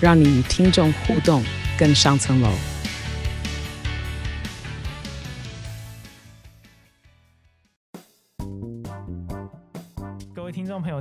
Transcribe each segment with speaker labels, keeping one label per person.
Speaker 1: 让你与听众互动更上
Speaker 2: 层楼。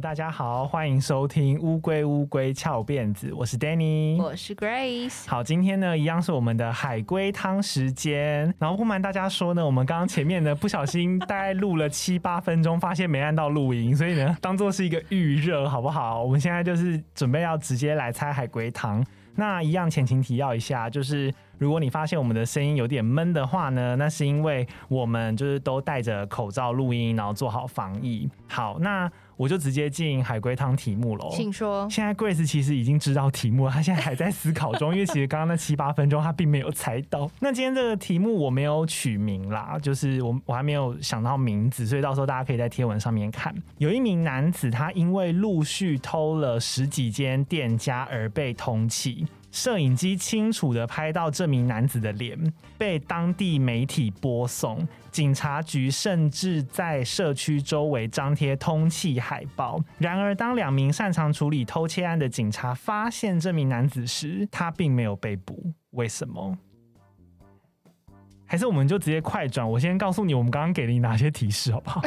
Speaker 2: 大家好，欢迎收听《乌龟乌龟翘辫子》，我是 Danny，
Speaker 3: 我是 Grace。
Speaker 2: 好，今天呢，一样是我们的海龟汤时间。然后不瞒大家说呢，我们刚刚前面呢，不小心大概录了七八分钟，发现没按到录音，所以呢，当做是一个预热，好不好？我们现在就是准备要直接来猜海龟汤。那一样前情提要一下，就是如果你发现我们的声音有点闷的话呢，那是因为我们就是都戴着口罩录音，然后做好防疫。好，那。我就直接进海龟汤题目喽，
Speaker 3: 请说。
Speaker 2: 现在 Grace 其实已经知道题目了，他现在还在思考中，因为其实刚刚那七八分钟他并没有猜到。那今天这个题目我没有取名啦，就是我我还没有想到名字，所以到时候大家可以在贴文上面看。有一名男子，他因为陆续偷了十几间店家而被通缉。摄影机清楚地拍到这名男子的脸，被当地媒体播送，警察局甚至在社区周围张贴通缉海报。然而，当两名擅长处理偷窃案的警察发现这名男子时，他并没有被捕。为什么？还是我们就直接快转？我先告诉你，我们刚刚给了你哪些提示，好不好？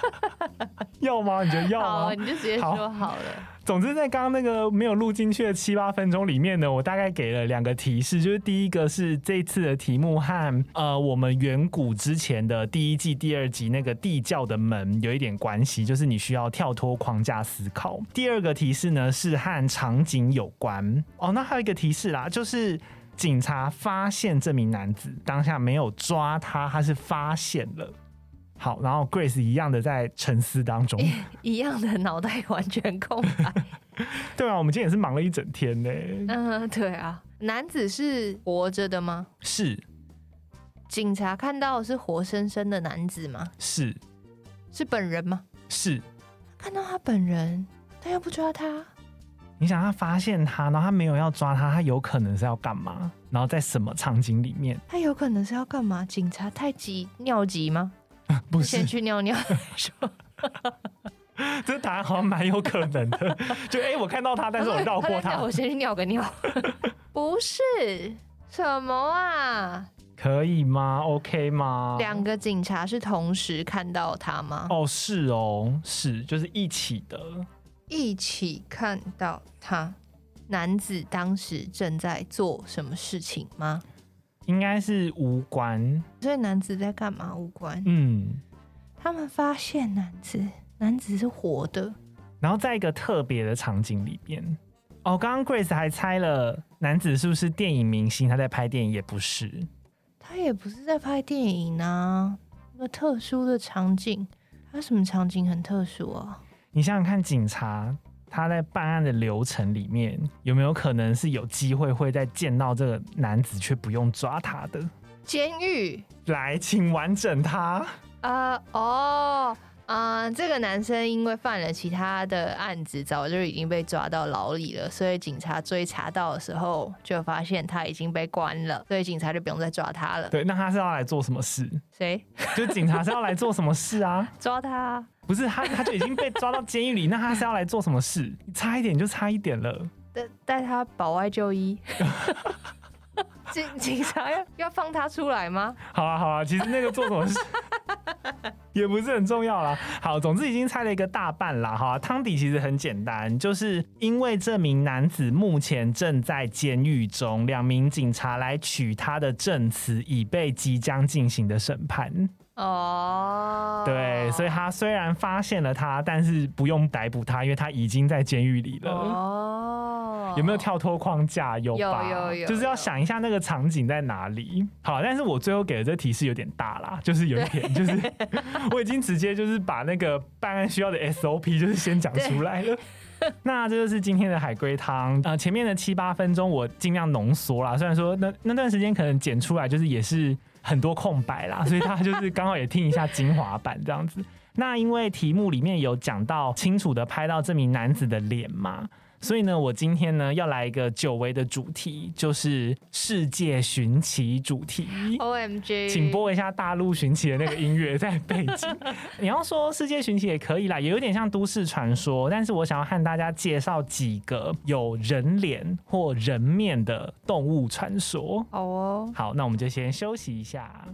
Speaker 2: 要吗？你觉得要吗？
Speaker 3: 好，你就直接说好了。
Speaker 2: 总之，在刚刚那个没有录进去的七八分钟里面呢，我大概给了两个提示，就是第一个是这次的题目和呃我们远古之前的第一季第二集那个地窖的门有一点关系，就是你需要跳脱框架思考。第二个提示呢是和场景有关哦，那还有一个提示啦，就是警察发现这名男子当下没有抓他，他是发现了。好，然后 Grace 一样的在沉思当中，
Speaker 3: 一样的脑袋完全空白。
Speaker 2: 对啊，我们今天也是忙了一整天呢。
Speaker 3: 嗯，对啊。男子是活着的吗？
Speaker 2: 是。
Speaker 3: 警察看到是活生生的男子吗？
Speaker 2: 是。
Speaker 3: 是本人吗？
Speaker 2: 是。
Speaker 3: 看到他本人，但又不抓他。
Speaker 2: 你想他发现他，然后他没有要抓他，他有可能是要干嘛？然后在什么场景里面？
Speaker 3: 他有可能是要干嘛？警察太急尿急吗？
Speaker 2: 不是
Speaker 3: 先去尿尿 说，
Speaker 2: 这答案好像蛮有可能的。就哎、欸，我看到他，但是我绕过他。
Speaker 3: 我先去尿个尿。不是什么啊？
Speaker 2: 可以吗？OK 吗？
Speaker 3: 两个警察是同时看到他吗？
Speaker 2: 哦，是哦，是，就是一起的，
Speaker 3: 一起看到他。男子当时正在做什么事情吗？
Speaker 2: 应该是无关，
Speaker 3: 所以男子在干嘛？无关。
Speaker 2: 嗯，
Speaker 3: 他们发现男子，男子是活的，
Speaker 2: 然后在一个特别的场景里边。哦，刚刚 Grace 还猜了男子是不是电影明星？他在拍电影也不是，
Speaker 3: 他也不是在拍电影啊。那个特殊的场景，他什么场景很特殊啊？
Speaker 2: 你想想看，警察。他在办案的流程里面有没有可能是有机会会再见到这个男子，却不用抓他的
Speaker 3: 监狱？
Speaker 2: 来，请完整他。
Speaker 3: 啊、uh, 哦啊，uh, 这个男生因为犯了其他的案子，早就已经被抓到牢里了，所以警察追查到的时候，就发现他已经被关了，所以警察就不用再抓他了。
Speaker 2: 对，那他是要来做什么事？
Speaker 3: 谁？
Speaker 2: 就警察是要来做什么事啊？
Speaker 3: 抓他。
Speaker 2: 不是他，他就已经被抓到监狱里，那他是要来做什么事？差一点就差一点了。
Speaker 3: 带带他保外就医。警 警察要要放他出来吗？
Speaker 2: 好啊好啊，其实那个做什么事 也不是很重要啦。好，总之已经猜了一个大半啦。哈，汤底其实很简单，就是因为这名男子目前正在监狱中，两名警察来取他的证词，以备即将进行的审判。
Speaker 3: 哦，
Speaker 2: 对，所以他虽然发现了他，但是不用逮捕他，因为他已经在监狱里了。哦，有没有跳脱框架？有吧？
Speaker 3: 有有有，
Speaker 2: 就是要想一下那个场景在哪里。好，但是我最后给的这提示有点大啦，就是有一点，就是 我已经直接就是把那个办案需要的 SOP 就是先讲出来了。那这就是今天的海龟汤。呃，前面的七八分钟我尽量浓缩啦，虽然说那那段时间可能剪出来就是也是很多空白啦，所以大家就是刚好也听一下精华版这样子。那因为题目里面有讲到清楚的拍到这名男子的脸嘛。所以呢，我今天呢要来一个久违的主题，就是世界寻奇主题。
Speaker 3: OMG，
Speaker 2: 请播一下大陆寻奇的那个音乐在背景。你要说世界寻奇也可以啦，也有点像都市传说。但是我想要和大家介绍几个有人脸或人面的动物传说。
Speaker 3: 好哦，
Speaker 2: 好，那我们就先休息一下。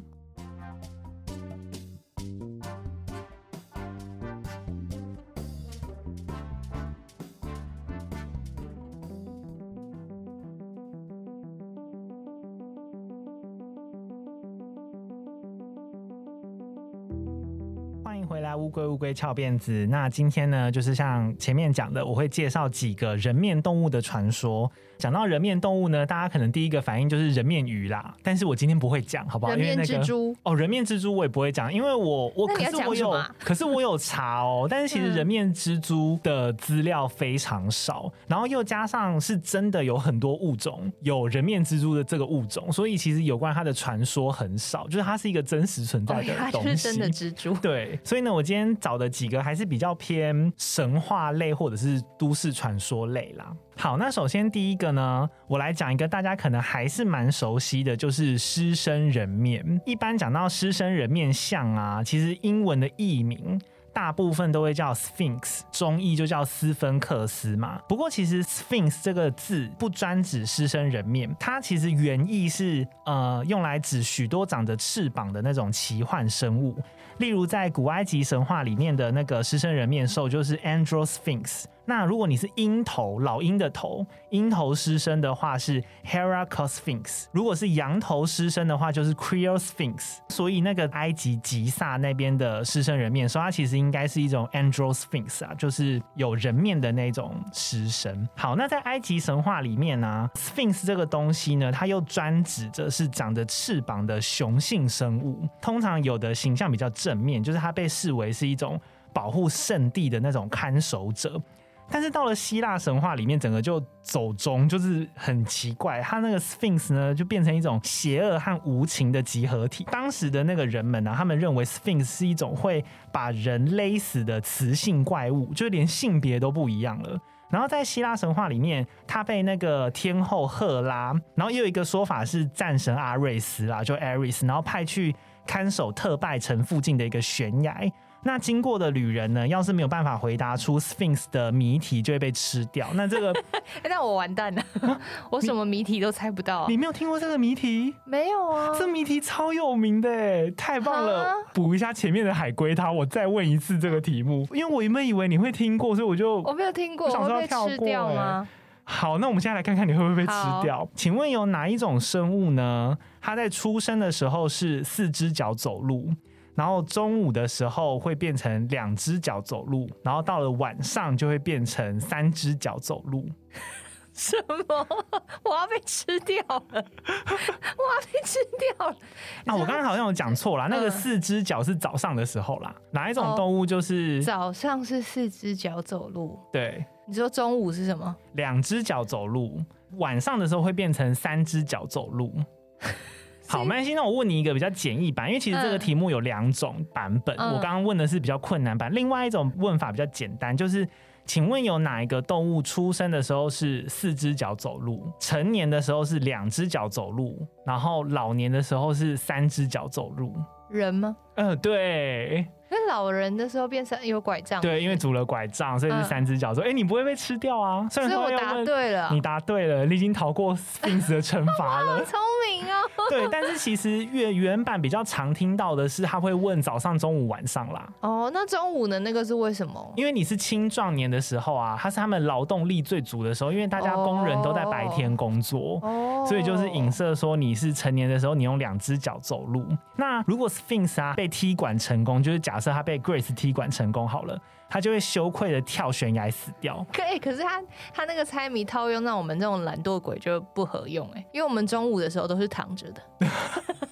Speaker 2: 回来乌龟乌龟翘辫子。那今天呢，就是像前面讲的，我会介绍几个人面动物的传说。讲到人面动物呢，大家可能第一个反应就是人面鱼啦。但是我今天不会讲，好不好？
Speaker 3: 人面蜘蛛、
Speaker 2: 因为那個、哦，人面蜘蛛我也不会讲，因为我我可是我有，可是我有查哦。但是其实人面蜘蛛的资料非常少，然后又加上是真的有很多物种有人面蜘蛛的这个物种，所以其实有关它的传说很少，就是它是一个真实存在的东西。哦、它
Speaker 3: 是真的蜘蛛，
Speaker 2: 对。所以呢，我今天找的几个还是比较偏神话类或者是都市传说类啦。好，那首先第一个呢，我来讲一个大家可能还是蛮熟悉的，就是狮身人面。一般讲到狮身人面像啊，其实英文的译名大部分都会叫 Sphinx，中译就叫斯芬克斯嘛。不过其实 Sphinx 这个字不专指狮身人面，它其实原意是呃用来指许多长着翅膀的那种奇幻生物。例如在古埃及神话里面的那个狮身人面兽就是 Androsphinx。那如果你是鹰头，老鹰的头，鹰头狮身的话是 Hera c o s p h i n x。如果是羊头狮身的话，就是 Creosphinx。所以那个埃及吉萨那边的狮身人面兽，它其实应该是一种 Androsphinx 啊，就是有人面的那种狮身。好，那在埃及神话里面呢、，Sphinx 这个东西呢，它又专指着是长着翅膀的雄性生物，通常有的形象比较正面，就是它被视为是一种保护圣地的那种看守者。但是到了希腊神话里面，整个就走中，就是很奇怪。他那个 Sphinx 呢，就变成一种邪恶和无情的集合体。当时的那个人们呢、他们认为 Sphinx 是一种会把人勒死的雌性怪物，就连性别都不一样了。然后在希腊神话里面，他被那个天后赫拉，然后又有一个说法是战神阿瑞斯啦，就 Ares，然后派去看守特拜城附近的一个悬崖。那经过的旅人呢，要是没有办法回答出 Sphinx 的谜题，就会被吃掉。那这个，
Speaker 3: 那我完蛋了，啊、我什么谜题都猜不到，啊。
Speaker 2: 你没有听过这个谜题？
Speaker 3: 没有啊，
Speaker 2: 这谜题超有名的，哎，太棒了！补一下前面的海龟汤，我再问一次这个题目，因为我原本以为你会听过，所以我就
Speaker 3: 我没有听过，我想说要跳过，会被吃掉吗？
Speaker 2: 好，那我们现在来看看你会不会被吃掉。请问有哪一种生物呢？它在出生的时候是四只脚走路。然后中午的时候会变成两只脚走路，然后到了晚上就会变成三只脚走路。
Speaker 3: 什么？我要被吃掉了！我要被吃掉了！
Speaker 2: 啊、我刚刚好像有讲错了，那个四只脚是早上的时候啦。哪一种动物就是、
Speaker 3: 哦、早上是四只脚走路？
Speaker 2: 对，
Speaker 3: 你说中午是什么？
Speaker 2: 两只脚走路，晚上的时候会变成三只脚走路。好，没关系。那我问你一个比较简易版，因为其实这个题目有两种版本。嗯、我刚刚问的是比较困难版，另外一种问法比较简单，就是请问有哪一个动物出生的时候是四只脚走路，成年的时候是两只脚走路，然后老年的时候是三只脚走路？
Speaker 3: 人吗？
Speaker 2: 嗯、呃，对。
Speaker 3: 那老人的时候变成有拐杖，
Speaker 2: 对，因为拄了拐杖，所以是三只脚。说，哎，你不会被吃掉啊？虽然说我
Speaker 3: 答对了，
Speaker 2: 你答对了，你已经逃过 Sphinx 的惩罚了。
Speaker 3: 聪明哦。
Speaker 2: 对，但是其实原原版比较常听到的是，他会问早上、中午、晚上啦。
Speaker 3: 哦，那中午的那个是为什么？
Speaker 2: 因为你是青壮年的时候啊，他是他们劳动力最足的时候，因为大家工人都在白天工作，哦，所以就是影射说你是成年的时候，你用两只脚走路。那如果 Sphinx 啊被踢馆成功，就是假设他被 Grace 踢。踢馆成功好了，他就会羞愧的跳悬崖死掉。
Speaker 3: 可以，可是他他那个猜谜套用在我们这种懒惰鬼就不合用哎，因为我们中午的时候都是躺着的。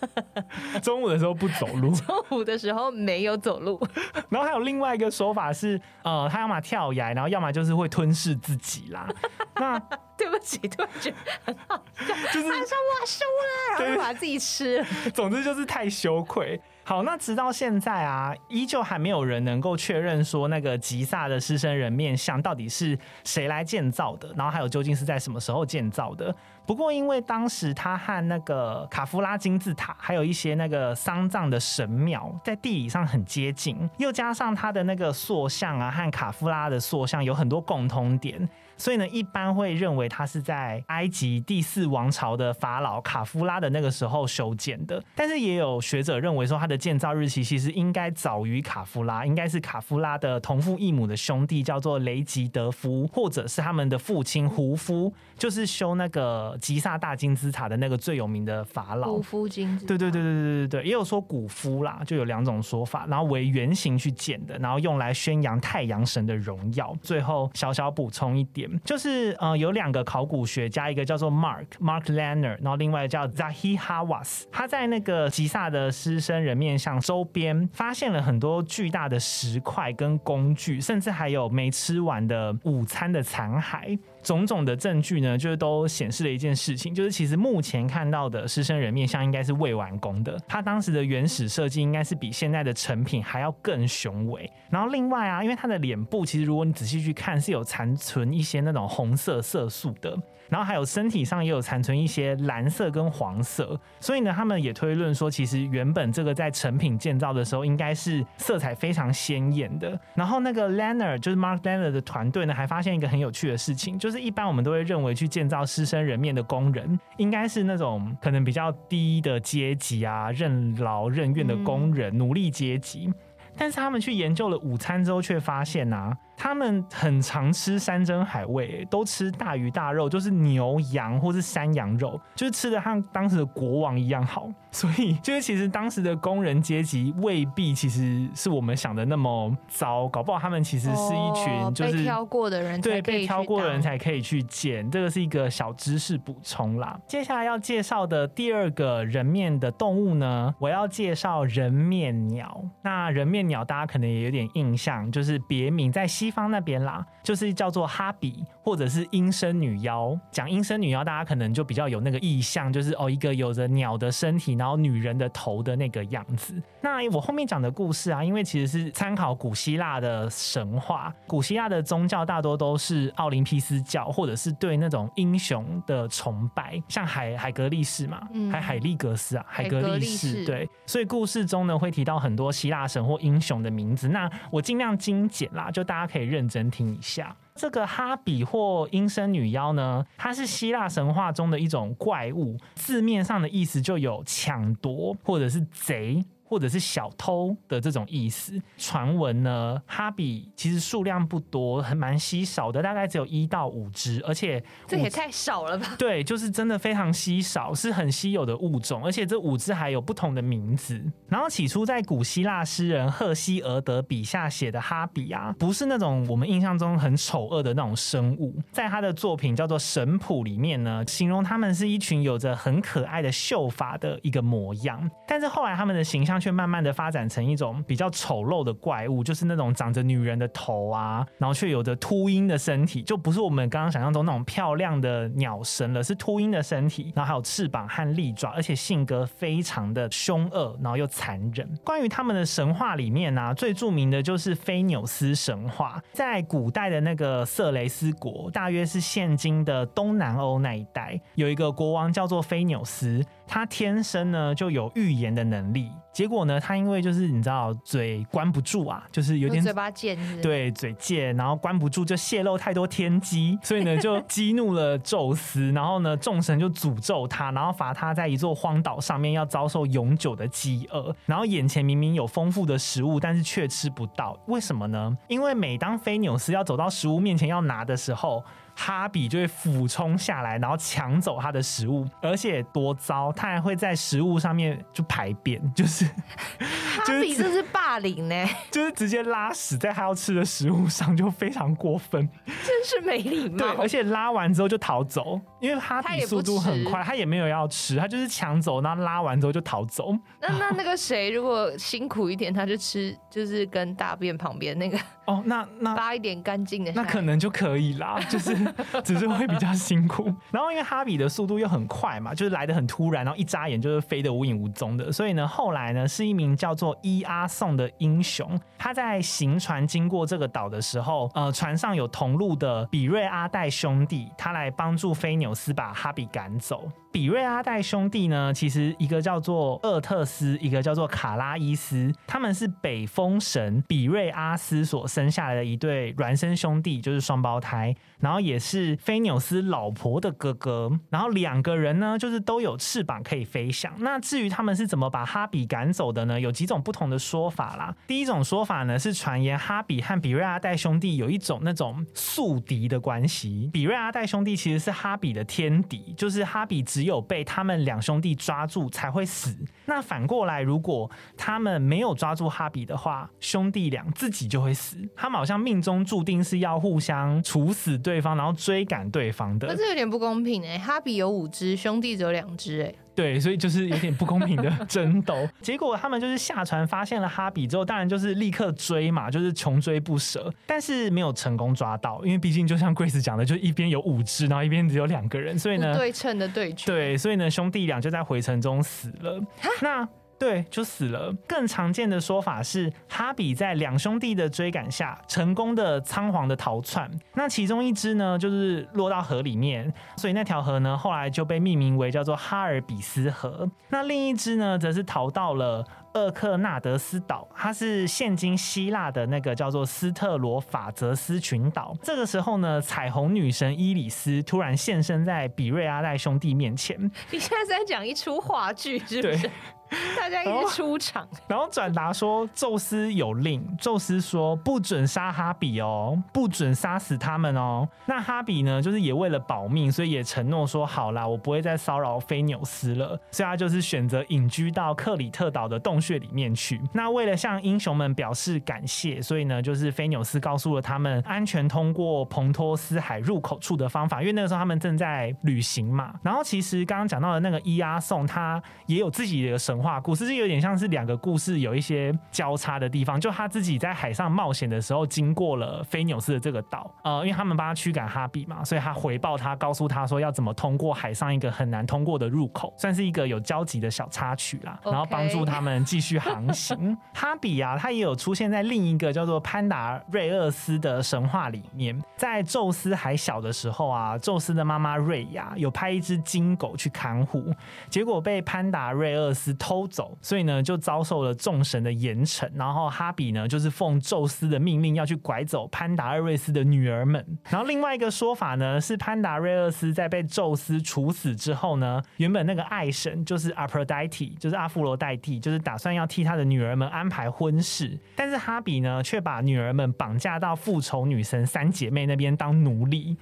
Speaker 2: 中午的时候不走路，
Speaker 3: 中午的时候没有走路。
Speaker 2: 然后还有另外一个说法是，呃，他要么跳崖，然后要么就是会吞噬自己啦。那
Speaker 3: 对不起，突然觉得很好笑，
Speaker 2: 就是
Speaker 3: 他说我输了，然后就把自己吃了。
Speaker 2: 总之就是太羞愧。好，那直到现在啊，依旧还没有人能够确认说那个吉萨的狮身人面像到底是谁来建造的，然后还有究竟是在什么时候建造的。不过因为当时他和那个卡夫拉金字塔，还有一些那个丧葬的神庙在地理上很接近，又加上他的那个塑像啊和卡夫拉的塑像有很多共通点。所以呢，一般会认为它是在埃及第四王朝的法老卡夫拉的那个时候修建的。但是也有学者认为说，它的建造日期其实应该早于卡夫拉，应该是卡夫拉的同父异母的兄弟叫做雷吉德夫，或者是他们的父亲胡夫，就是修那个吉萨大金字塔的那个最有名的法老。
Speaker 3: 胡夫金字塔。
Speaker 2: 对对对对对对对，也有说古夫啦，就有两种说法，然后为原型去建的，然后用来宣扬太阳神的荣耀。最后小小补充一点。就是呃，有两个考古学家，一个叫做 Mark Mark Lanner，然后另外叫 Zahi Hawass，他在那个吉萨的狮身人面像周边发现了很多巨大的石块跟工具，甚至还有没吃完的午餐的残骸。种种的证据呢，就是都显示了一件事情，就是其实目前看到的狮身人面像应该是未完工的，它当时的原始设计应该是比现在的成品还要更雄伟。然后另外啊，因为它的脸部其实如果你仔细去看，是有残存一些那种红色色素的。然后还有身体上也有残存一些蓝色跟黄色，所以呢，他们也推论说，其实原本这个在成品建造的时候，应该是色彩非常鲜艳的。然后那个 Lanner 就是 Mark Lanner 的团队呢，还发现一个很有趣的事情，就是一般我们都会认为去建造狮身人面的工人，应该是那种可能比较低的阶级啊，任劳任怨的工人，努力阶级。但是他们去研究了午餐之后，却发现呐、啊。他们很常吃山珍海味，都吃大鱼大肉，就是牛羊或是山羊肉，就是吃的像当时的国王一样好。所以，就是其实当时的工人阶级未必其实是我们想的那么糟，搞不好他们其实是一群就是被
Speaker 3: 挑过的人，
Speaker 2: 对，被挑过的人才可以去捡。这个是一个小知识补充啦。接下来要介绍的第二个人面的动物呢，我要介绍人面鸟。那人面鸟大家可能也有点印象，就是别名在西方那边啦，就是叫做哈比或者是阴身女妖。讲阴身女妖，大家可能就比较有那个意象，就是哦，一个有着鸟的身体，然后女人的头的那个样子。那我后面讲的故事啊，因为其实是参考古希腊的神话，古希腊的宗教大多都是奥林匹斯教，或者是对那种英雄的崇拜，像海海格力士嘛，嗯、还海利格斯啊，海格力士，对。所以故事中呢，会提到很多希腊神或英雄的名字。那我尽量精简啦，就大家可以。认真听一下，这个哈比或阴身女妖呢，它是希腊神话中的一种怪物，字面上的意思就有抢夺或者是贼。或者是小偷的这种意思。传闻呢，哈比其实数量不多，还蛮稀少的，大概只有一到五只，而且
Speaker 3: 这也太少了吧？
Speaker 2: 对，就是真的非常稀少，是很稀有的物种，而且这五只还有不同的名字。然后起初在古希腊诗人赫西俄德笔下写的哈比啊，不是那种我们印象中很丑恶的那种生物，在他的作品叫做《神谱》里面呢，形容他们是一群有着很可爱的秀发的一个模样，但是后来他们的形象。却慢慢的发展成一种比较丑陋的怪物，就是那种长着女人的头啊，然后却有着秃鹰的身体，就不是我们刚刚想象中那种漂亮的鸟神了，是秃鹰的身体，然后还有翅膀和利爪，而且性格非常的凶恶，然后又残忍。关于他们的神话里面呢、最著名的就是菲纽斯神话，在古代的那个色雷斯国，大约是现今的东南欧那一带，有一个国王叫做菲纽斯。他天生呢就有预言的能力，结果呢，他因为就是你知道嘴关不住啊，就是有点
Speaker 3: 嘴巴贱，
Speaker 2: 对，嘴贱，然后关不住就泄露太多天机，所以呢就激怒了宙斯，然后呢众神就诅咒他，然后罚他在一座荒岛上面要遭受永久的饥饿，然后眼前明明有丰富的食物，但是却吃不到，为什么呢？因为每当菲纽斯要走到食物面前要拿的时候。哈比就会俯冲下来，然后抢走他的食物，而且多糟，他还会在食物上面就排便，就是
Speaker 3: 哈比这是霸凌呢，
Speaker 2: 就是直接拉屎在他要吃的食物上，就非常过分，
Speaker 3: 真是没礼貌。
Speaker 2: 对，而且拉完之后就逃走，因为哈比速度很快，他也，他也没有要吃，他就是抢走，然后拉完之后就逃走。
Speaker 3: 那那那个谁如果辛苦一点，他就吃，就是跟大便旁边那个
Speaker 2: 哦，那那
Speaker 3: 拉一点干净的，
Speaker 2: 那可能就可以啦，就是。只是会比较辛苦，然后因为哈比的速度又很快嘛，就是来得很突然，然后一眨眼就是飞得无影无踪的，所以呢，后来呢是一名叫做伊阿宋的英雄，他在行船经过这个岛的时候，呃，船上有同路的比瑞阿戴兄弟，他来帮助菲纽斯把哈比赶走。比瑞阿戴兄弟呢，其实一个叫做厄特斯，一个叫做卡拉伊斯，他们是北风神比瑞阿斯所生下来的一对孪生兄弟，就是双胞胎，然后也也是菲纽斯老婆的哥哥。然后两个人呢，就是都有翅膀可以飞翔。那至于他们是怎么把哈比赶走的呢？有几种不同的说法啦。第一种说法呢，是传言哈比和比瑞阿戴兄弟有一种那种宿敌的关系。比瑞阿戴兄弟其实是哈比的天敌，就是哈比只。只有被他们两兄弟抓住才会死。那反过来，如果他们没有抓住哈比的话，兄弟俩自己就会死。他们好像命中注定是要互相处死对方，然后追赶对方的。
Speaker 3: 可是有点不公平哎，哈比有五只，兄弟只有两只哎。
Speaker 2: 对，所以就是有点不公平的 争斗。结果他们就是下船发现了哈比之后，当然就是立刻追嘛，就是穷追不舍，但是没有成功抓到，因为毕竟就像 Grace 讲的，就一边有五只，然后一边只有两个人，所以呢，
Speaker 3: 不对称的对决。
Speaker 2: 对，所以呢，兄弟俩就在回程中死了。那。对，就死了。更常见的说法是，哈比在两兄弟的追赶下，成功的仓皇的逃窜。那其中一只呢，就是落到河里面，所以那条河呢，后来就被命名为叫做哈尔比斯河。那另一只呢，则是逃到了厄克纳德斯岛，它是现今希腊的那个叫做斯特罗法泽斯群岛。这个时候呢，彩虹女神伊里斯突然现身在比瑞阿戴兄弟面前。
Speaker 3: 你现在在讲一出话剧，是不是？大家一起出场，
Speaker 2: 然后转达说，宙斯有令，宙斯说不准杀哈比哦，不准杀死他们哦。那哈比呢，就是也为了保命，所以也承诺说好啦，我不会再骚扰菲纽斯了。所以他就是选择隐居到克里特岛的洞穴里面去。那为了向英雄们表示感谢，所以呢，就是菲纽斯告诉了他们安全通过彭托斯海入口处的方法，因为那个时候他们正在旅行嘛。然后其实刚刚讲到的那个伊阿宋，他也有自己的神。话故事就有点像是两个故事有一些交叉的地方，就他自己在海上冒险的时候经过了菲纽斯的这个岛，呃，因为他们帮他驱赶哈比嘛，所以他回报他，告诉他说要怎么通过海上一个很难通过的入口，算是一个有交集的小插曲啦，然后帮助他们继续航行。哈比啊，他也有出现在另一个叫做潘达瑞厄斯的神话里面，在宙斯还小的时候啊，宙斯的妈妈瑞亚有派一只金狗去看护，结果被潘达瑞厄斯偷。偷走，所以呢就遭受了众神的严惩。然后哈比呢就是奉宙斯的命令要去拐走潘达瑞斯的女儿们。然后另外一个说法呢是潘达瑞厄斯在被宙斯处死之后呢，原本那个爱神就是阿弗洛戴蒂，就是阿芙罗代蒂，就是打算要替他的女儿们安排婚事，但是哈比呢却把女儿们绑架到复仇女神三姐妹那边当奴隶。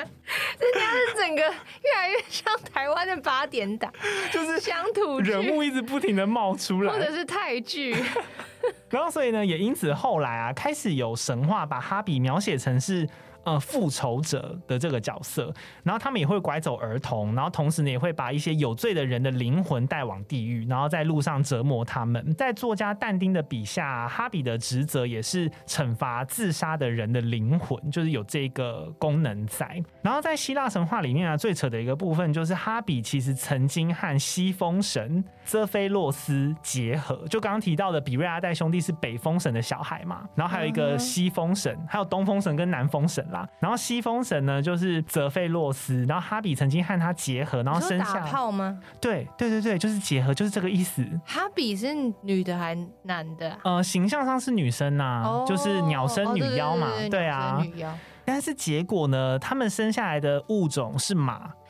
Speaker 3: 人家是整个越来越像台湾的八点档，
Speaker 2: 就是
Speaker 3: 乡土
Speaker 2: 人物一直不停的冒出来，
Speaker 3: 或者是泰剧。
Speaker 2: 然后所以呢，也因此后来啊，开始有神话把哈比描写成是。呃，复仇者的这个角色，然后他们也会拐走儿童，然后同时呢，也会把一些有罪的人的灵魂带往地狱，然后在路上折磨他们。在作家但丁的笔下，哈比的职责也是惩罚自杀的人的灵魂，就是有这个功能在。然后在希腊神话里面啊，最扯的一个部分就是哈比其实曾经和西风神泽菲洛斯结合，就刚刚提到的比瑞阿代兄弟是北风神的小孩嘛，然后还有一个西风神，还有东风神跟南风神。然后西风神呢，就是泽费洛斯，然后哈比曾经和他结合，然后生下
Speaker 3: 打炮吗？
Speaker 2: 对对对对，就是结合，就是这个意思。
Speaker 3: 哈比是女的还是男的？
Speaker 2: 呃，形象上是女生呐、啊哦，就是鸟生女妖嘛，哦、对，对，对，对，对啊。女妖。但是结果呢，他们生下来的物种是马。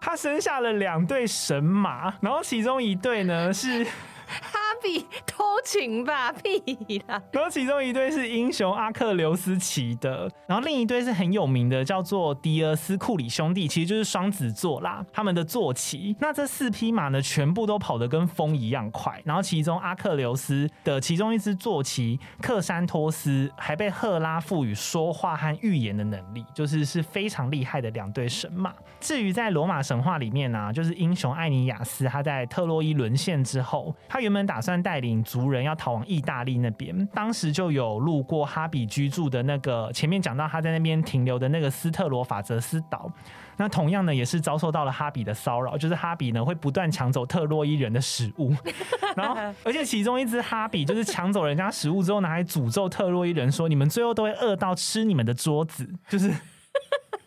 Speaker 2: 他生下了两对神马，然后其中一对呢是。
Speaker 3: 哈比 偷情吧，屁啦！
Speaker 2: 然后其中一对是英雄阿克琉斯骑的，然后另一对是很有名的，叫做迪尔斯库里兄弟，其实就是双子座啦。他们的坐骑，那这四匹马呢，全部都跑得跟风一样快。然后其中阿克琉斯的其中一只坐骑克山托斯，还被赫拉赋予说话和预言的能力，就是是非常厉害的两对神马。至于在罗马神话里面呢、啊，就是英雄艾尼亚斯，他在特洛伊沦陷之后，他原本打算带领族人要逃往意大利那边，当时就有路过哈比居住的那个，前面讲到他在那边停留的那个斯特罗法泽斯岛，那同样呢也是遭受到了哈比的骚扰，就是哈比呢会不断抢走特洛伊人的食物，然后而且其中一只哈比就是抢走人家食物之后拿来诅咒特洛伊人说，你们最后都会饿到吃你们的桌子，就是。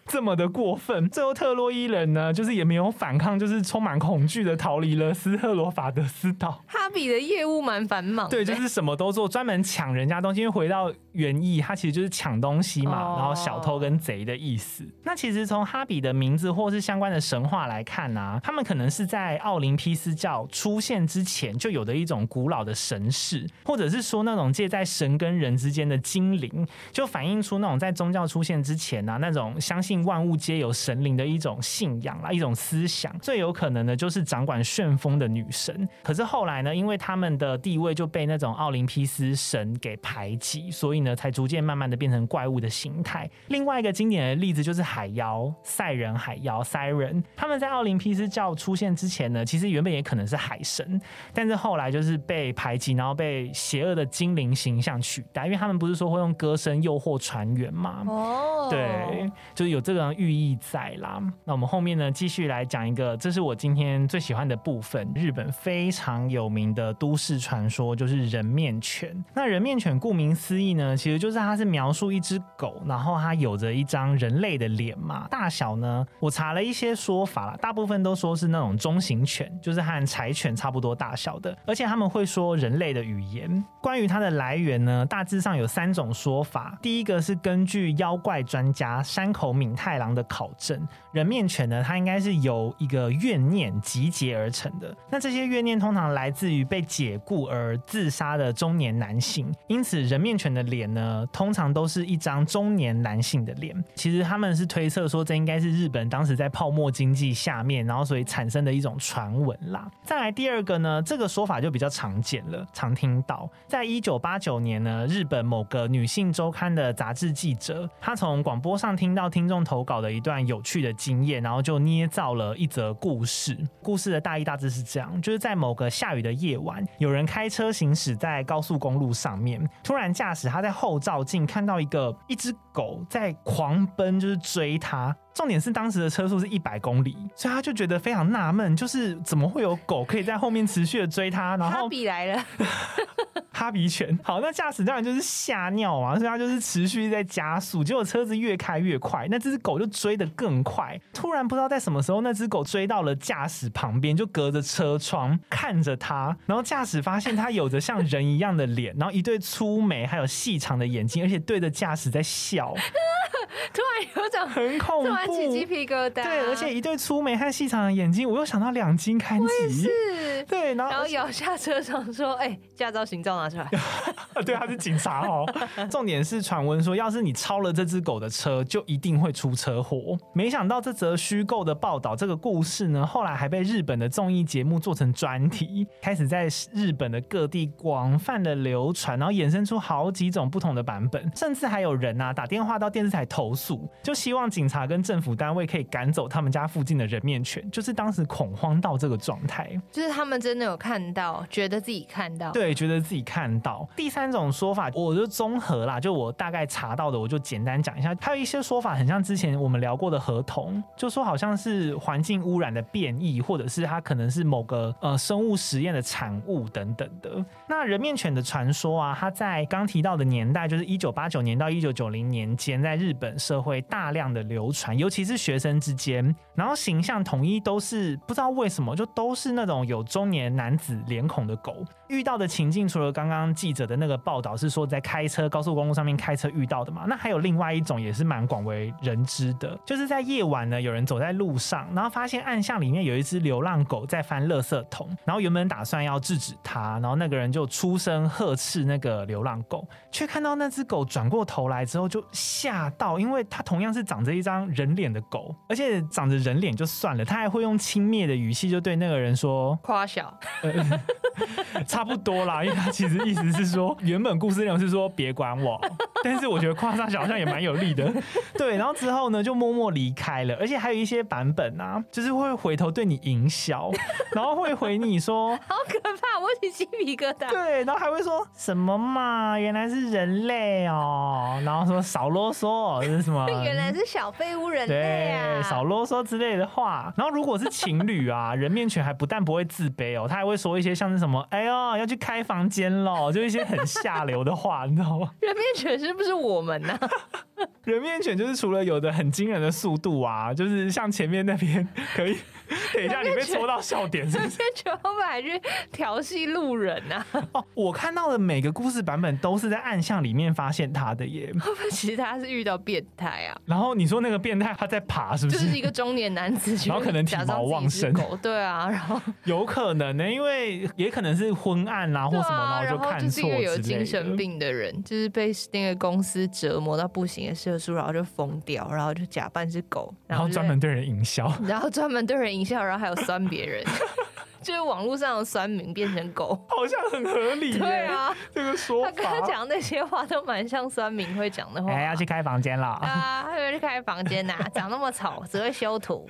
Speaker 2: 这么的过分，最后特洛伊人呢，就是也没有反抗，就是充满恐惧的逃离了斯特罗法德斯岛。
Speaker 3: 哈比的业务蛮繁忙，
Speaker 2: 对，就是什么都做，专门抢人家东西。因为回到原意，它其实就是抢东西嘛，然后小偷跟贼的意思。Oh. 那其实从哈比的名字或是相关的神话来看呢、啊，他们可能是在奥林匹斯教出现之前就有的一种古老的神事，或者是说那种介在神跟人之间的精灵，就反映出那种在宗教出现之前呢、啊，那种相信。万物皆有神灵的一种信仰啦，一种思想，最有可能的就是掌管旋风的女神。可是后来呢，因为他们的地位就被那种奥林匹斯神给排挤，所以呢，才逐渐慢慢的变成怪物的形态。另外一个经典的例子就是海妖赛人，海妖 Siren，他们在奥林匹斯教出现之前呢，其实原本也可能是海神，但是后来就是被排挤，然后被邪恶的精灵形象取代，因为他们不是说会用歌声诱惑船员吗？哦，对，就是有。这个寓意在啦，那我们后面呢，继续来讲一个，这是我今天最喜欢的部分，日本非常有名的都市传说，就是人面犬。那人面犬顾名思义呢，其实就是它是描述一只狗，然后它有着一张人类的脸嘛。大小呢，我查了一些说法啦，大部分都说是那种中型犬，就是和柴犬差不多大小的，而且他们会说人类的语言。关于它的来源呢，大致上有三种说法。第一个是根据妖怪专家山口敏太郎的考证，人面犬呢，它应该是由一个怨念集结而成的。那这些怨念通常来自于被解雇而自杀的中年男性，因此人面犬的脸呢，通常都是一张中年男性的脸。其实他们是推测说，这应该是日本当时在泡沫经济下面，然后所以产生的一种传闻啦。再来第二个呢，这个说法就比较常见了，常听到。在一九八九年呢，日本某个女性周刊的杂志记者，他从广播上听到听众投稿的一段有趣的经验，然后就捏造了一则故事。故事的大意大致是这样：就是在某个下雨的夜晚，有人开车行驶在高速公路上面，突然驾驶他在在后照镜看到一个一只狗在狂奔，就是追他。重点是当时的车速是一百公里，所以他就觉得非常纳闷，就是怎么会有狗可以在后面持续的追他？然后
Speaker 3: 哈比来了，
Speaker 2: 哈比犬。好，那驾驶当然就是吓尿啊，所以他就是持续在加速，结果车子越开越快，那这只狗就追得更快。突然不知道在什么时候，那只狗追到了驾驶旁边，就隔着车窗看着他，然后驾驶发现他有着像人一样的脸，然后一对粗眉，还有细长的眼睛，而且对着驾驶在笑。
Speaker 3: 突然有种
Speaker 2: 很恐怖，
Speaker 3: 起鸡皮疙瘩。
Speaker 2: 对，而且一对粗眉和细长的眼睛，我又想到两津勘吉。
Speaker 3: 是，
Speaker 2: 对，然后
Speaker 3: 然后摇下车窗说：“哎、欸，驾照行照拿出来。”
Speaker 2: 对，他是警察哦。重点是传闻说，要是你超了这只狗的车，就一定会出车祸。没想到这则虚构的报道，这个故事呢，后来还被日本的综艺节目做成专题，开始在日本的各地广泛的流传，然后衍生出好几种不同的版本，甚至还有人啊打电话到电视台投诉，就希望警察跟政府单位可以赶走他们家附近的人面犬，就是当时恐慌到这个状态，
Speaker 3: 就是他们真的有看到，觉得自己看到，
Speaker 2: 对，觉得自己看到。第三种说法，我就综合啦，就我大概查到的，我就简单讲一下。还有一些说法很像之前我们聊过的合同，就说好像是环境污染的变异，或者是它可能是某个呃生物实验的产物等等的。那人面犬的传说啊，它在刚提到的年代，就是一九八九年到一九九零年间，在日本社会大量的流传，尤其是学生之间，然后形象统一都是不知道为什么就都是那种有中年男子脸孔的狗。遇到的情境，除了刚刚记者的那个报道是说在开车高速公路上面开车遇到的嘛，那还有另外一种也是蛮广为人知的，就是在夜晚呢，有人走在路上，然后发现暗巷里面有一只流浪狗在翻垃圾桶，然后原本打算要制止它，然后那个人就出声呵斥那个流浪狗，却看到那只狗转过头来之后就吓到，因为它同样是长着一张人脸的狗，而且长着人脸就算了，他还会用轻蔑的语气就对那个人说
Speaker 3: 夸小。
Speaker 2: 呃 差不多啦，因为他其实意思是说，原本故事内容是说别管我，但是我觉得夸上小好像也蛮有力的，对。然后之后呢，就默默离开了，而且还有一些版本啊，就是会回头对你淫笑，然后会回你说，
Speaker 3: 好可怕，我起鸡皮疙瘩。
Speaker 2: 对，然后还会说什么嘛，原来是人类哦，然后说少啰嗦，这是什么？
Speaker 3: 原来是小废物人类啊，
Speaker 2: 对，少啰嗦之类的话。然后如果是情侣啊，人面犬还不但不会自卑哦，他还会说一些像是什么，哎呦，要去开房间喽，就一些很下流的话，你知道吗？
Speaker 3: 人面犬是不是我们呢、啊？
Speaker 2: 人面犬就是除了有的很惊人的速度啊，就是像前面那边可以。等一下，你被戳到笑点是不是？
Speaker 3: 人面犬会不会还去调戏路人啊？
Speaker 2: 哦，我看到的每个故事版本都是在暗巷里面发现他的耶。
Speaker 3: 会不会其实他是遇到变态啊？
Speaker 2: 然后你说那个变态他在爬，是不是？
Speaker 3: 就是一个中年男子，
Speaker 2: 然后可能体毛旺盛。
Speaker 3: 对啊，然后
Speaker 2: 有可能呢，因为也可能是昏暗啊，或什么，然后就看错。
Speaker 3: 就是一个有精神病的人，就是被那个公司折磨到不行的社畜，然后就疯掉，然后就假扮是狗，
Speaker 2: 然后专门对人营销，
Speaker 3: 然后专门对人营销，然后还有酸。别人 就是网络上的酸民变成狗，
Speaker 2: 好像很合理。
Speaker 3: 对啊，
Speaker 2: 这个说法，
Speaker 3: 他刚刚讲那些话都蛮像酸民会讲的话。
Speaker 2: 哎，要去开房间了
Speaker 3: 啊！要去开房间呐、啊，长那么丑，只会修图。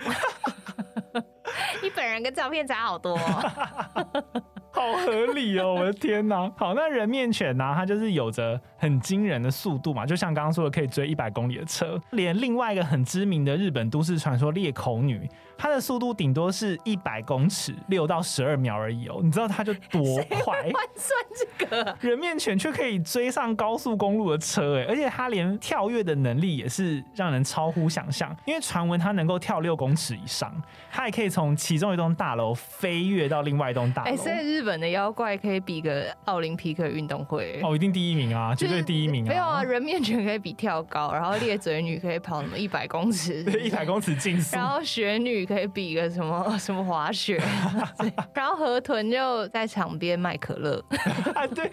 Speaker 3: 你本人跟照片差好多、哦。
Speaker 2: 好合理哦！我的天哪，好，那人面犬呢、它就是有着很惊人的速度嘛，就像刚刚说的，可以追一百公里的车。连另外一个很知名的日本都市传说裂口女，它的速度顶多是一百公尺，六到十二秒而已哦。你知道它就多快？
Speaker 3: 换算这个
Speaker 2: 人面犬却可以追上高速公路的车，哎，而且它连跳跃的能力也是让人超乎想象。因为传闻它能够跳六公尺以上，它也可以从其中一栋大楼飞跃到另外一栋大楼。
Speaker 3: 哎，日本的妖怪可以比个奥林匹克运动会
Speaker 2: 哦，一定第一名啊，绝对第一名啊！
Speaker 3: 没有啊，人面犬可以比跳高，然后裂嘴女可以跑什么一百公尺，
Speaker 2: 对，一百公尺竞速，
Speaker 3: 然后雪女可以比个什么 什么滑雪，然后河豚就在场边卖可乐。
Speaker 2: 啊，对，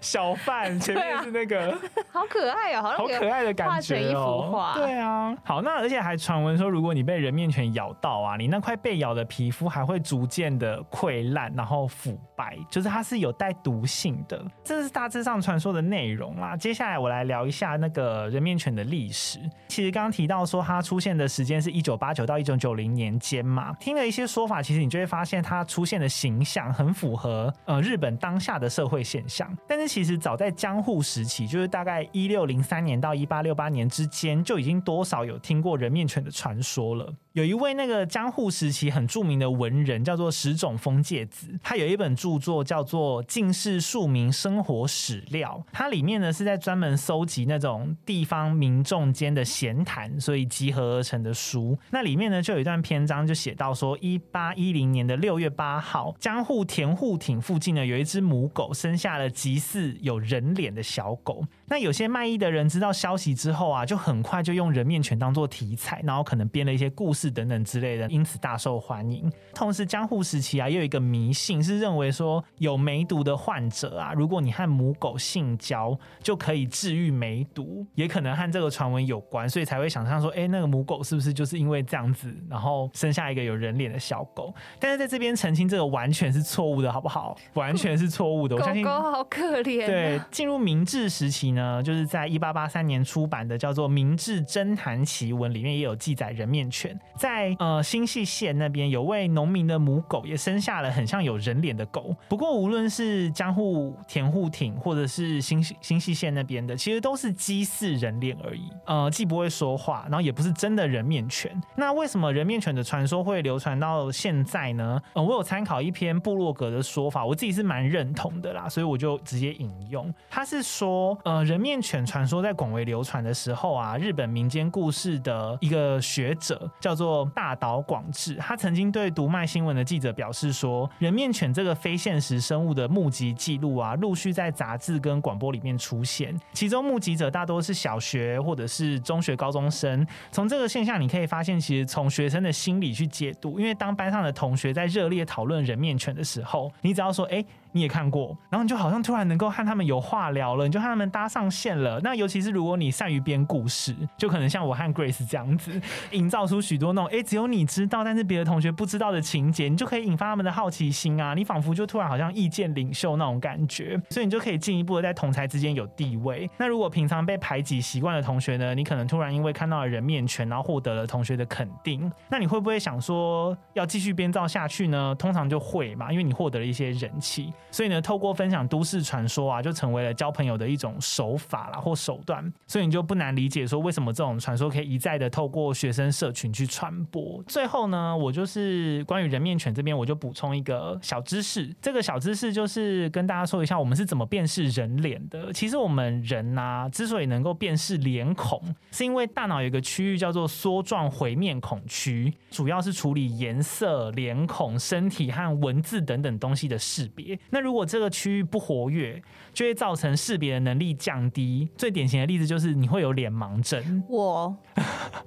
Speaker 2: 小贩 前面是那个，
Speaker 3: 啊、好可爱哦，好
Speaker 2: 可爱的感觉哦，画成一幅画，对啊，好，那而且还传闻说，如果你被人面犬咬到啊，你那块被咬的皮肤还会逐渐的溃烂，然后腐败，就是它是有带毒性的，这是大致上传说的内容啦。接下来我来聊一下那个人面犬的历史。其实刚刚提到说它出现的时间是一九八九到一九九零年间嘛，听了一些说法，其实你就会发现它出现的形象很符合呃日本当下的社会现象。但是其实早在江户时期，就是大概一六零三年到一八六八年之间，就已经多少有听过人面犬的传说了。有一位那个江户时期很著名的文人，叫做石种丰介子，他有一本著作叫做《近世庶民生活史料》，它里面呢是在专门搜集那种地方民众间的闲谈，所以集合而成的书。那里面呢就有一段篇章就写到说，一八一零年的六月八号，江户田户町附近呢有一只母狗生下了极似有人脸的小狗。那有些卖艺的人知道消息之后啊，就很快就用人面犬当做题材，然后可能编了一些故事等等之类的，因此大受欢迎。同时，江户时期啊，又有一个迷信是认为说，有梅毒的患者啊，如果你和母狗性交，就可以治愈梅毒，也可能和这个传闻有关，所以才会想象说，哎，那个母狗是不是就是因为这样子，然后生下一个有人脸的小狗？但是在这边澄清，这个完全是错误的，好不好？完全是错误的。我相信
Speaker 3: 狗狗好可怜啊。
Speaker 2: 对，进入明治时期呢，就是在一八八三年出版的叫做《明治侦谈奇闻》里面也有记载人面犬，在呃新潟县那边有位农民的母狗也生下了很像有人脸的狗。不过无论是江户田户町或者是新新潟县那边的，其实都是鸡似人脸而已。呃，既不会说话，然后也不是真的人面犬。那为什么人面犬的传说会流传到现在呢？呃，我有参考一篇部落格的说法，我自己是蛮认同的啦，所以我就直接引用。他是说，呃。人面犬传说在广为流传的时候啊，日本民间故事的一个学者叫做大岛广志，他曾经对读卖新闻的记者表示说，人面犬这个非现实生物的目击记录啊，陆续在杂志跟广播里面出现，其中目击者大多是小学或者是中学高中生。从这个现象，你可以发现，其实从学生的心理去解读，因为当班上的同学在热烈讨论人面犬的时候，你只要说，哎。你也看过，然后你就好像突然能够和他们有话聊了，你就和他们搭上线了。那尤其是如果你善于编故事，就可能像我和 Grace 这样子，营造出许多那种哎，只有你知道，但是别的同学不知道的情节，你就可以引发他们的好奇心啊。你仿佛就突然好像意见领袖那种感觉，所以你就可以进一步的在同才之间有地位。那如果平常被排挤习惯的同学呢，你可能突然因为看到了人面犬，然后获得了同学的肯定，那你会不会想说要继续编造下去呢？通常就会嘛，因为你获得了一些人气。所以呢，透过分享都市传说啊，就成为了交朋友的一种手手法啦，或手段。所以你就不难理解说，为什么这种传说可以一再的透过学生社群去传播。最后呢，我就是关于人面犬这边，我就补充一个小知识。这个小知识就是跟大家说一下，我们是怎么辨识人脸的。其实我们人呐、之所以能够辨识脸孔，是因为大脑有一个区域叫做梭状回面孔区，主要是处理颜色、脸孔、身体和文字等等东西的识别。那如果这个区域不活跃，就会造成识别的能力降低。最典型的例子就是你会有脸盲症。
Speaker 3: 我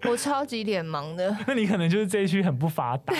Speaker 3: 我超级脸盲的，
Speaker 2: 那你可能就是这一区很不发达。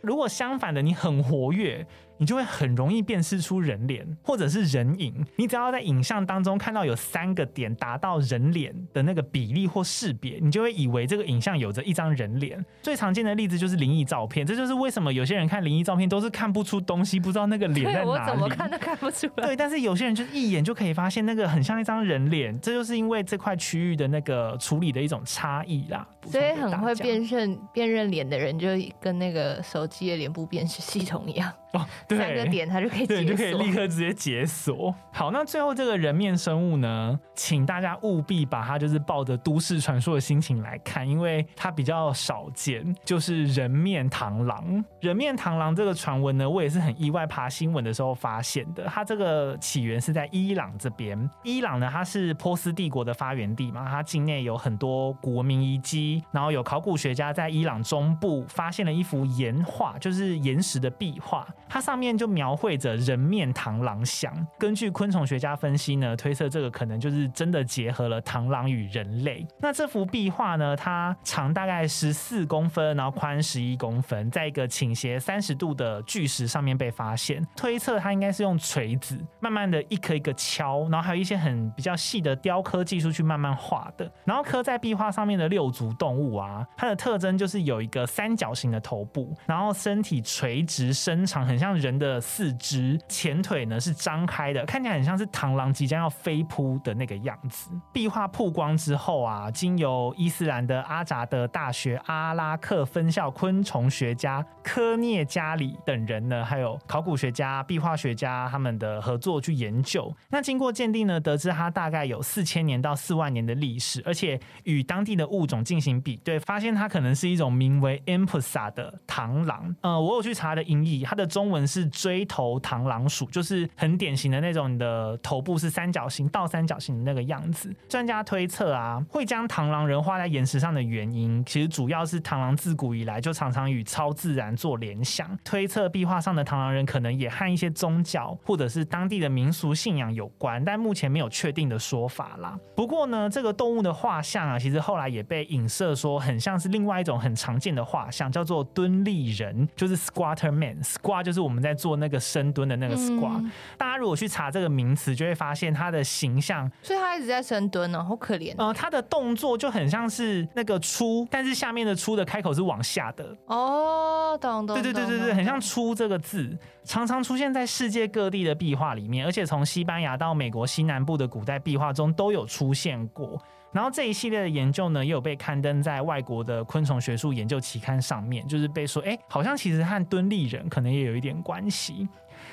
Speaker 2: 如果相反的，你很活跃。你就会很容易辨识出人脸或者是人影。你只要在影像当中看到有三个点达到人脸的那个比例或识别，你就会以为这个影像有着一张人脸。最常见的例子就是灵异照片，这就是为什么有些人看灵异照片都是看不出东西，不知道那个脸在哪里。
Speaker 3: 我怎么看都看不出来。
Speaker 2: 对，但是有些人就一眼就可以发现那个很像一张人脸，这就是因为这块区域的那个处理的一种差异啦。
Speaker 3: 所以很会辨认辨认脸的人，就跟那个手机的脸部辨识系统一样。
Speaker 2: 哦，对，
Speaker 3: 三个点它就可以解锁，
Speaker 2: 对，就可以立刻直接解锁。好，那最后这个人面生物呢，请大家务必把它就是抱着都市传说的心情来看，因为它比较少见，就是人面螳螂。人面螳螂这个传闻呢，我也是很意外，爬新闻的时候发现的。它这个起源是在伊朗这边，伊朗呢，它是波斯帝国的发源地嘛，它境内有很多古文明遗迹，然后有考古学家在伊朗中部发现了一幅岩画，就是岩石的壁画。它上面就描绘着人面螳螂像。根据昆虫学家分析呢，推测这个可能就是真的结合了螳螂与人类。那这幅壁画呢，它长大概十四公分，然后宽十一公分，在一个倾斜三十度的巨石上面被发现。推测它应该是用锤子慢慢的一颗一个敲，然后还有一些很比较细的雕刻技术去慢慢画的。然后刻在壁画上面的六足动物啊，它的特征就是有一个三角形的头部，然后身体垂直伸长。很像人人的四肢，前腿呢是张开的，看起来很像是螳螂即将要飞扑的那个样子。壁画曝光之后啊，经由伊斯兰的阿扎德大学阿拉克分校昆虫学家科涅加里等人呢，还有考古学家、壁画学家他们的合作去研究。那经过鉴定呢，得知它大概有四千年到四万年的历史，而且与当地的物种进行比对，发现它可能是一种名为 Empusa 的螳螂。呃，我有去查的音译，它的中文是是锥头螳螂鼠，就是很典型的那种，你的头部是三角形、倒三角形的那个样子。专家推测啊，会将螳螂人画在岩石上的原因，其实主要是螳螂自古以来就常常与超自然做联想，推测壁画上的螳螂人可能也和一些宗教或者是当地的民俗信仰有关，但目前没有确定的说法啦。不过呢，这个动物的画像啊，其实后来也被影射说很像是另外一种很常见的画像，叫做蹲立人，就是 Squatter Man，Squat。就是我们在做那个深蹲的那个 squat，嗯、大家如果去查这个名词，就会发现他的形象，
Speaker 3: 所以他一直在深蹲呢，好可怜。
Speaker 2: 呃，他的动作就很像是那个出，但是下面的出的开口是往下的。
Speaker 3: 哦，懂懂。对
Speaker 2: 对对对对，很像出这个字，常常出现在世界各地的壁画里面，而且从西班牙到美国西南部的古代壁画中都有出现过。然后这一系列的研究呢，也有被刊登在外国的昆虫学术研究期刊上面，就是被说，哎，好像其实和蹲立人可能也有一点关系。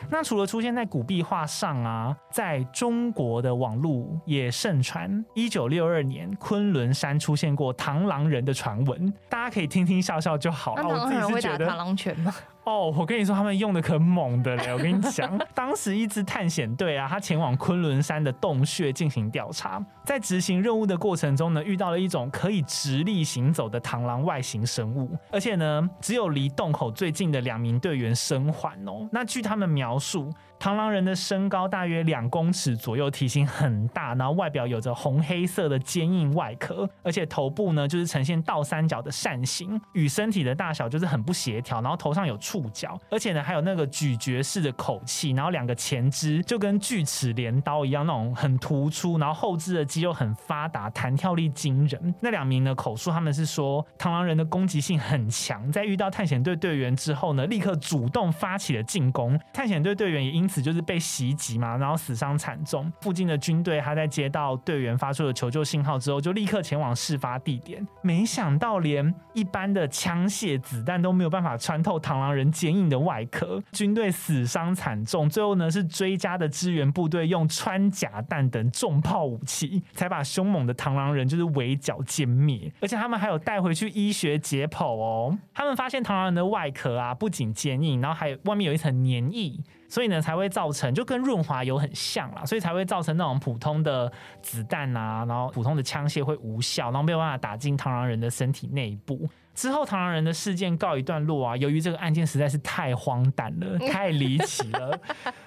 Speaker 2: 那除了出现在古壁画上啊，在中国的网络也盛传，一九六二年昆仑山出现过螳螂人的传闻，大家可以听听笑笑就好。
Speaker 3: 那螳螂人会打螳螂拳吗？
Speaker 2: 哦，我跟你说，他们用的可猛的嘞！我跟你讲，当时一支探险队啊，他前往昆仑山的洞穴进行调查，在执行任务的过程中呢，遇到了一种可以直立行走的螳螂外形生物，而且呢，只有离洞口最近的两名队员生还哦。那据他们描述，螳螂人的身高大约两公尺左右，体型很大，然后外表有着红黑色的坚硬外壳，而且头部呢就是呈现倒三角的扇形，与身体的大小就是很不协调，然后头上有触角，而且呢还有那个咀嚼式的口气，然后两个前肢就跟锯齿镰刀一样那种很突出，然后后肢的肌肉很发达，弹跳力惊人。那两名呢口述他们是说，螳螂人的攻击性很强，在遇到探险队队员之后呢，立刻主动发起了进攻，探险队队员也因此。就是被袭击嘛，然后死伤惨重。附近的军队他在接到队员发出的求救信号之后，就立刻前往事发地点。没想到连一般的枪械子弹都没有办法穿透螳螂人坚硬的外壳，军队死伤惨重。最后呢，是追加的支援部队用穿甲弹等重炮武器，才把凶猛的螳螂人就是围剿歼灭。而且他们还有带回去医学解剖哦。他们发现螳螂人的外壳啊，不仅坚硬，然后还有外面有一层粘液。所以呢，才会造成就跟润滑油很像啦，所以才会造成那种普通的子弹啊，然后普通的枪械会无效，然后没有办法打进螳螂人的身体内部。之后，螳螂人的事件告一段落啊。由于这个案件实在是太荒诞了，太离奇了，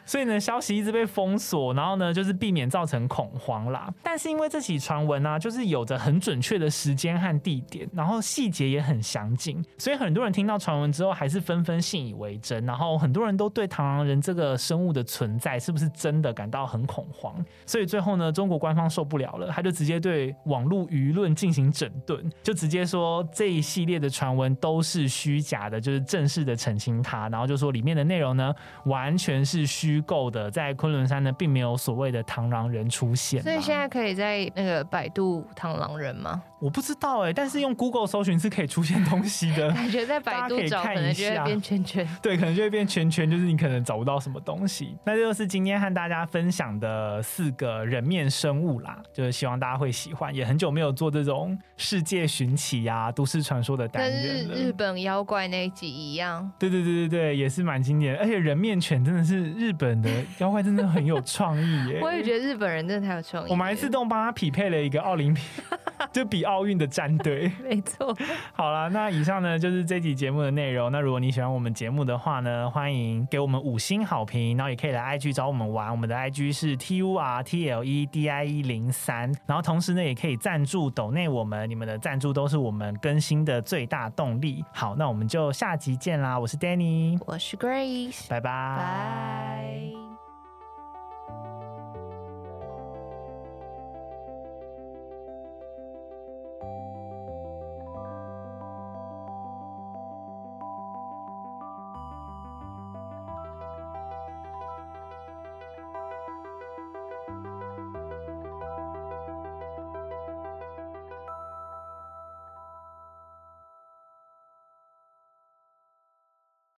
Speaker 2: 所以呢，消息一直被封锁。然后呢，就是避免造成恐慌啦。但是因为这起传闻呢，就是有着很准确的时间和地点，然后细节也很详尽，所以很多人听到传闻之后，还是纷纷信以为真。然后很多人都对螳螂人这个生物的存在是不是真的感到很恐慌。所以最后呢，中国官方受不了了，他就直接对网络舆论进行整顿，就直接说这一系列的传闻都是虚假的，就是正式的澄清它，然后就说里面的内容呢完全是虚构的，在昆仑山呢并没有所谓的螳螂人出现。
Speaker 3: 所以现在可以在那个百度螳螂人吗？
Speaker 2: 我不知道哎、欸，但是用 Google 搜寻是可以出现东西的。
Speaker 3: 感觉在百度找可能就会变圈圈，
Speaker 2: 对，可能就会变圈圈，就是你可能找不到什么东西。那这就是今天和大家分享的四个人面生物啦，就是希望大家会喜欢。也很久没有做这种世界寻奇呀、啊、都市传说的单元了，
Speaker 3: 跟日本妖怪那一集一样。
Speaker 2: 对对对对对，也是蛮经典的。而且人面犬真的是日本的妖怪，真的很有创意耶。
Speaker 3: 我也觉得日本人真的太有创意。
Speaker 2: 我们还自动帮他匹配了一个奥林匹 就比奥运的战队，
Speaker 3: 没错。
Speaker 2: 好了，那以上呢就是这集节目的内容。那如果你喜欢我们节目的话呢，欢迎给我们五星好评，然后也可以来 IG 找我们玩。我们的 IG 是 T U R T L E D I E 零三，然后同时呢也可以赞助抖内我们，你们的赞助都是我们更新的最大动力。好，那我们就下集见啦！我是 Danny，
Speaker 3: 我是 Grace，
Speaker 2: 拜拜。
Speaker 3: Bye.